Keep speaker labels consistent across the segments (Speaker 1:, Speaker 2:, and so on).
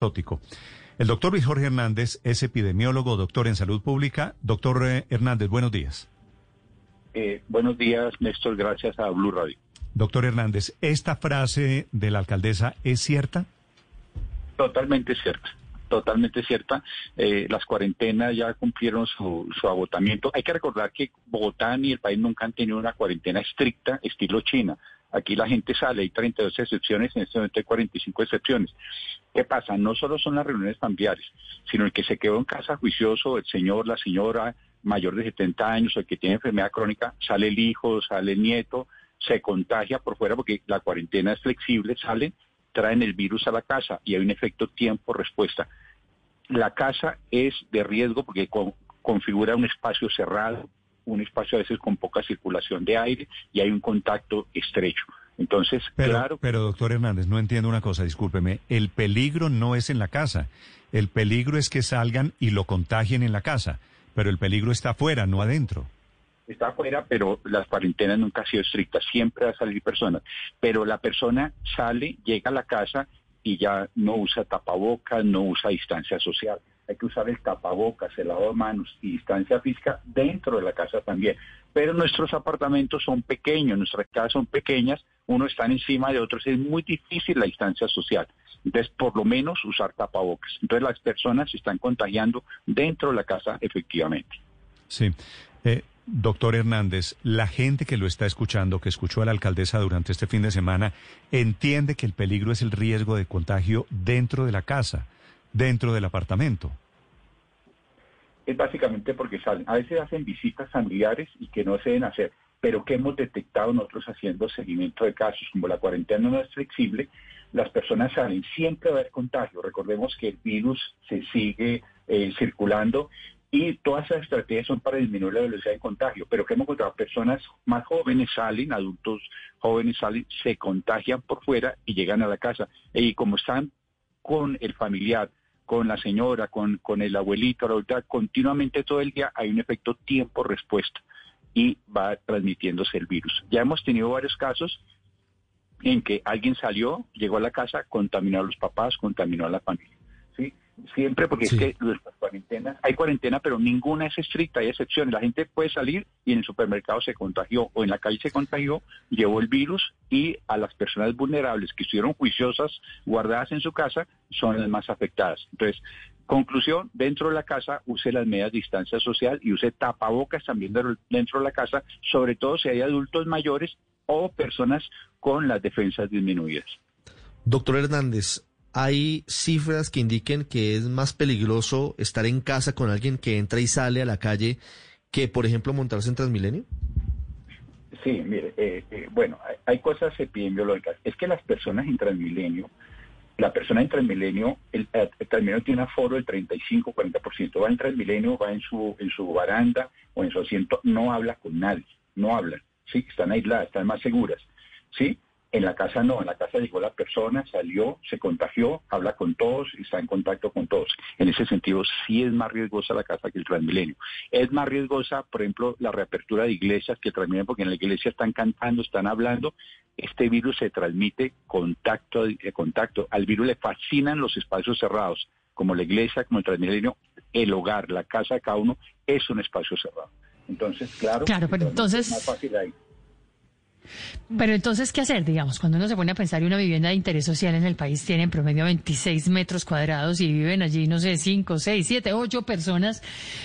Speaker 1: El doctor Luis Jorge Hernández es epidemiólogo, doctor en salud pública. Doctor eh, Hernández, buenos días.
Speaker 2: Eh, buenos días, Néstor, gracias a Blue Radio.
Speaker 1: Doctor Hernández, ¿esta frase de la alcaldesa es cierta?
Speaker 2: Totalmente cierta, totalmente cierta. Eh, las cuarentenas ya cumplieron su, su, agotamiento. Hay que recordar que Bogotá ni el país nunca han tenido una cuarentena estricta, estilo China. Aquí la gente sale, hay 32 excepciones, en este momento hay 45 excepciones. ¿Qué pasa? No solo son las reuniones familiares, sino el que se quedó en casa juicioso, el señor, la señora mayor de 70 años o el que tiene enfermedad crónica, sale el hijo, sale el nieto, se contagia por fuera porque la cuarentena es flexible, salen, traen el virus a la casa y hay un efecto tiempo-respuesta. La casa es de riesgo porque configura un espacio cerrado, un espacio a veces con poca circulación de aire y hay un contacto estrecho. Entonces,
Speaker 1: pero,
Speaker 2: claro.
Speaker 1: Pero, doctor Hernández, no entiendo una cosa, discúlpeme. El peligro no es en la casa. El peligro es que salgan y lo contagien en la casa. Pero el peligro está afuera, no adentro.
Speaker 2: Está afuera, pero las cuarentenas nunca han sido estrictas. Siempre va a salir personas. Pero la persona sale, llega a la casa y ya no usa tapabocas, no usa distancia social hay que usar el tapabocas, el lavado de manos y distancia física dentro de la casa también. Pero nuestros apartamentos son pequeños, nuestras casas son pequeñas, uno está encima de otros, es muy difícil la distancia social. Entonces, por lo menos usar tapabocas. Entonces, las personas se están contagiando dentro de la casa efectivamente.
Speaker 1: Sí. Eh, doctor Hernández, la gente que lo está escuchando, que escuchó a la alcaldesa durante este fin de semana, entiende que el peligro es el riesgo de contagio dentro de la casa dentro del apartamento?
Speaker 2: Es básicamente porque salen. A veces hacen visitas familiares y que no se deben hacer, pero que hemos detectado nosotros haciendo seguimiento de casos, como la cuarentena no es flexible, las personas salen, siempre va a haber contagio. Recordemos que el virus se sigue eh, circulando y todas esas estrategias son para disminuir la velocidad de contagio, pero que hemos encontrado personas más jóvenes salen, adultos jóvenes salen, se contagian por fuera y llegan a la casa. Y como están con el familiar, con la señora, con, con el abuelito, la abuelita, continuamente todo el día hay un efecto tiempo-respuesta y va transmitiéndose el virus. Ya hemos tenido varios casos en que alguien salió, llegó a la casa, contaminó a los papás, contaminó a la familia. ¿sí? Siempre porque es que hay cuarentena, pero ninguna es estricta, hay excepciones. La gente puede salir y en el supermercado se contagió o en la calle se contagió, llevó el virus y a las personas vulnerables que estuvieron juiciosas, guardadas en su casa, son las más afectadas. Entonces, conclusión, dentro de la casa use las medidas de distancia social y use tapabocas también dentro de la casa, sobre todo si hay adultos mayores o personas con las defensas disminuidas.
Speaker 3: Doctor Hernández, ¿Hay cifras que indiquen que es más peligroso estar en casa con alguien que entra y sale a la calle que, por ejemplo, montarse en Transmilenio?
Speaker 2: Sí, mire, eh, eh, bueno, hay, cosas epidemiológicas. Es que las personas en Transmilenio, la persona en Transmilenio, el, el Transmilenio tiene un aforo del 35-40%. Va en Transmilenio, va en su, en su baranda o en su asiento, no habla con nadie, no hablan, ¿sí? Están aisladas, están más seguras, ¿sí? En la casa no, en la casa llegó la persona, salió, se contagió, habla con todos y está en contacto con todos. En ese sentido, sí es más riesgosa la casa que el Transmilenio. Es más riesgosa, por ejemplo, la reapertura de iglesias que el Transmilenio, porque en la iglesia están cantando, están hablando. Este virus se transmite contacto a eh, contacto. Al virus le fascinan los espacios cerrados, como la iglesia, como el Transmilenio, el hogar, la casa de cada uno es un espacio cerrado. Entonces, claro,
Speaker 4: claro pero entonces...
Speaker 2: es más fácil ahí.
Speaker 4: Pero entonces, ¿qué hacer? Digamos, cuando uno se pone a pensar y una vivienda de interés social en el país tiene en promedio 26 metros cuadrados y viven allí, no sé, 5, 6, 7, 8 personas,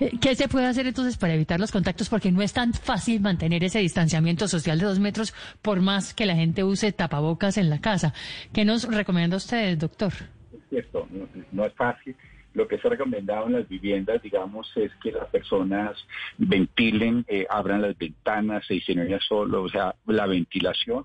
Speaker 4: eh, ¿qué se puede hacer entonces para evitar los contactos? Porque no es tan fácil mantener ese distanciamiento social de dos metros por más que la gente use tapabocas en la casa. ¿Qué nos recomienda usted, doctor?
Speaker 2: Es cierto, no es fácil lo que se ha recomendado en las viviendas, digamos, es que las personas ventilen, eh, abran las ventanas, se diseñen solo, o sea, la ventilación,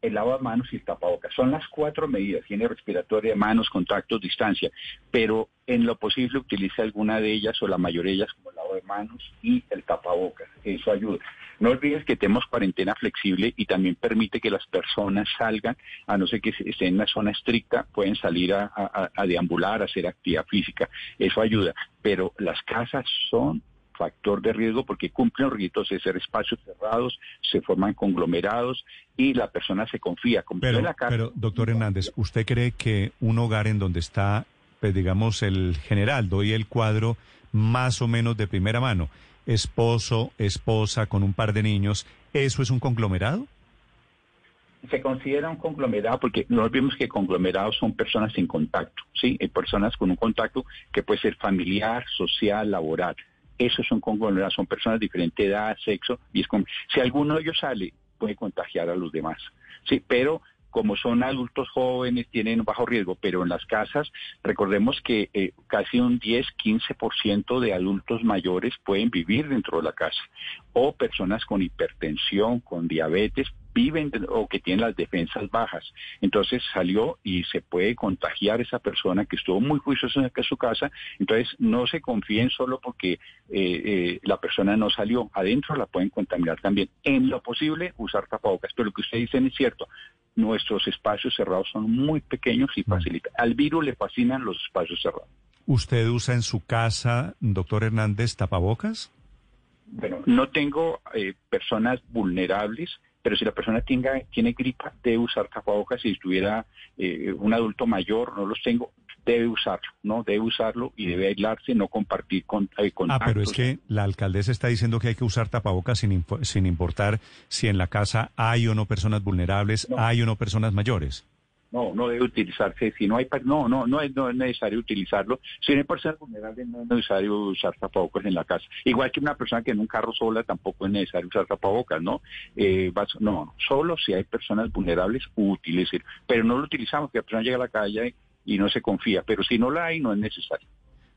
Speaker 2: el lavamanos y el tapabocas. Son las cuatro medidas, higiene respiratoria, manos, contactos, distancia, pero en lo posible utilice alguna de ellas o la mayoría de ellas como de manos y el tapabocas. Eso ayuda. No olvides que tenemos cuarentena flexible y también permite que las personas salgan, a no ser que estén en una zona estricta, pueden salir a, deambular, a hacer actividad física. Eso ayuda. Pero las casas son factor de riesgo porque cumplen los ritos de ser espacios cerrados, se forman conglomerados y la persona se confía.
Speaker 1: pero, pero, doctor Hernández, ¿usted cree que un hogar en donde está pues digamos, el general, doy el cuadro más o menos de primera mano. Esposo, esposa, con un par de niños, ¿eso es un conglomerado?
Speaker 2: se considera un conglomerado porque no olvidemos que conglomerados son personas sin contacto, ¿sí? Hay personas con un contacto que puede ser familiar, social, laboral. Esos son conglomerados, son personas de diferente edad, sexo, y es como, si alguno de ellos sale, puede contagiar a los demás, ¿sí? Pero como son adultos jóvenes, tienen bajo riesgo, pero en las casas, recordemos que eh, casi un 10-15% de adultos mayores pueden vivir dentro de la casa, o personas con hipertensión, con diabetes, viven o que tienen las defensas bajas. Entonces salió y se puede contagiar esa persona que estuvo muy juiciosa en su casa. Entonces no se confíen solo porque eh, eh, la persona no salió. Adentro la pueden contaminar también. En lo posible usar tapabocas. Pero lo que ustedes dicen es cierto. Nuestros espacios cerrados son muy pequeños y mm. facilitan. Al virus le fascinan los espacios cerrados.
Speaker 1: ¿Usted usa en su casa, doctor Hernández, tapabocas?
Speaker 2: Bueno, no tengo eh, personas vulnerables pero si la persona tenga, tiene gripa, debe usar tapabocas. Si estuviera eh, un adulto mayor, no los tengo, debe usarlo, ¿no? Debe usarlo y debe aislarse, no compartir con, eh,
Speaker 1: Ah, pero es que la alcaldesa está diciendo que hay que usar tapabocas sin, sin importar si en la casa hay o no personas vulnerables, hay o no personas mayores.
Speaker 2: No, no debe utilizarse. Si no hay, no, no, no es, no es necesario utilizarlo. Si no hay personas vulnerables, no es necesario usar tapabocas en la casa. Igual que una persona que en un carro sola tampoco es necesario usar tapabocas, ¿no? Eh, no, solo si hay personas vulnerables, utilicen. Pero no lo utilizamos, que la persona llega a la calle y no se confía. Pero si no la hay, no es necesario.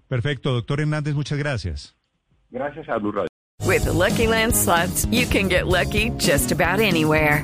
Speaker 1: Perfecto, doctor Hernández, muchas gracias.
Speaker 2: Gracias a Blue Radio.
Speaker 5: With Lucky Land slots, you can get lucky just about anywhere.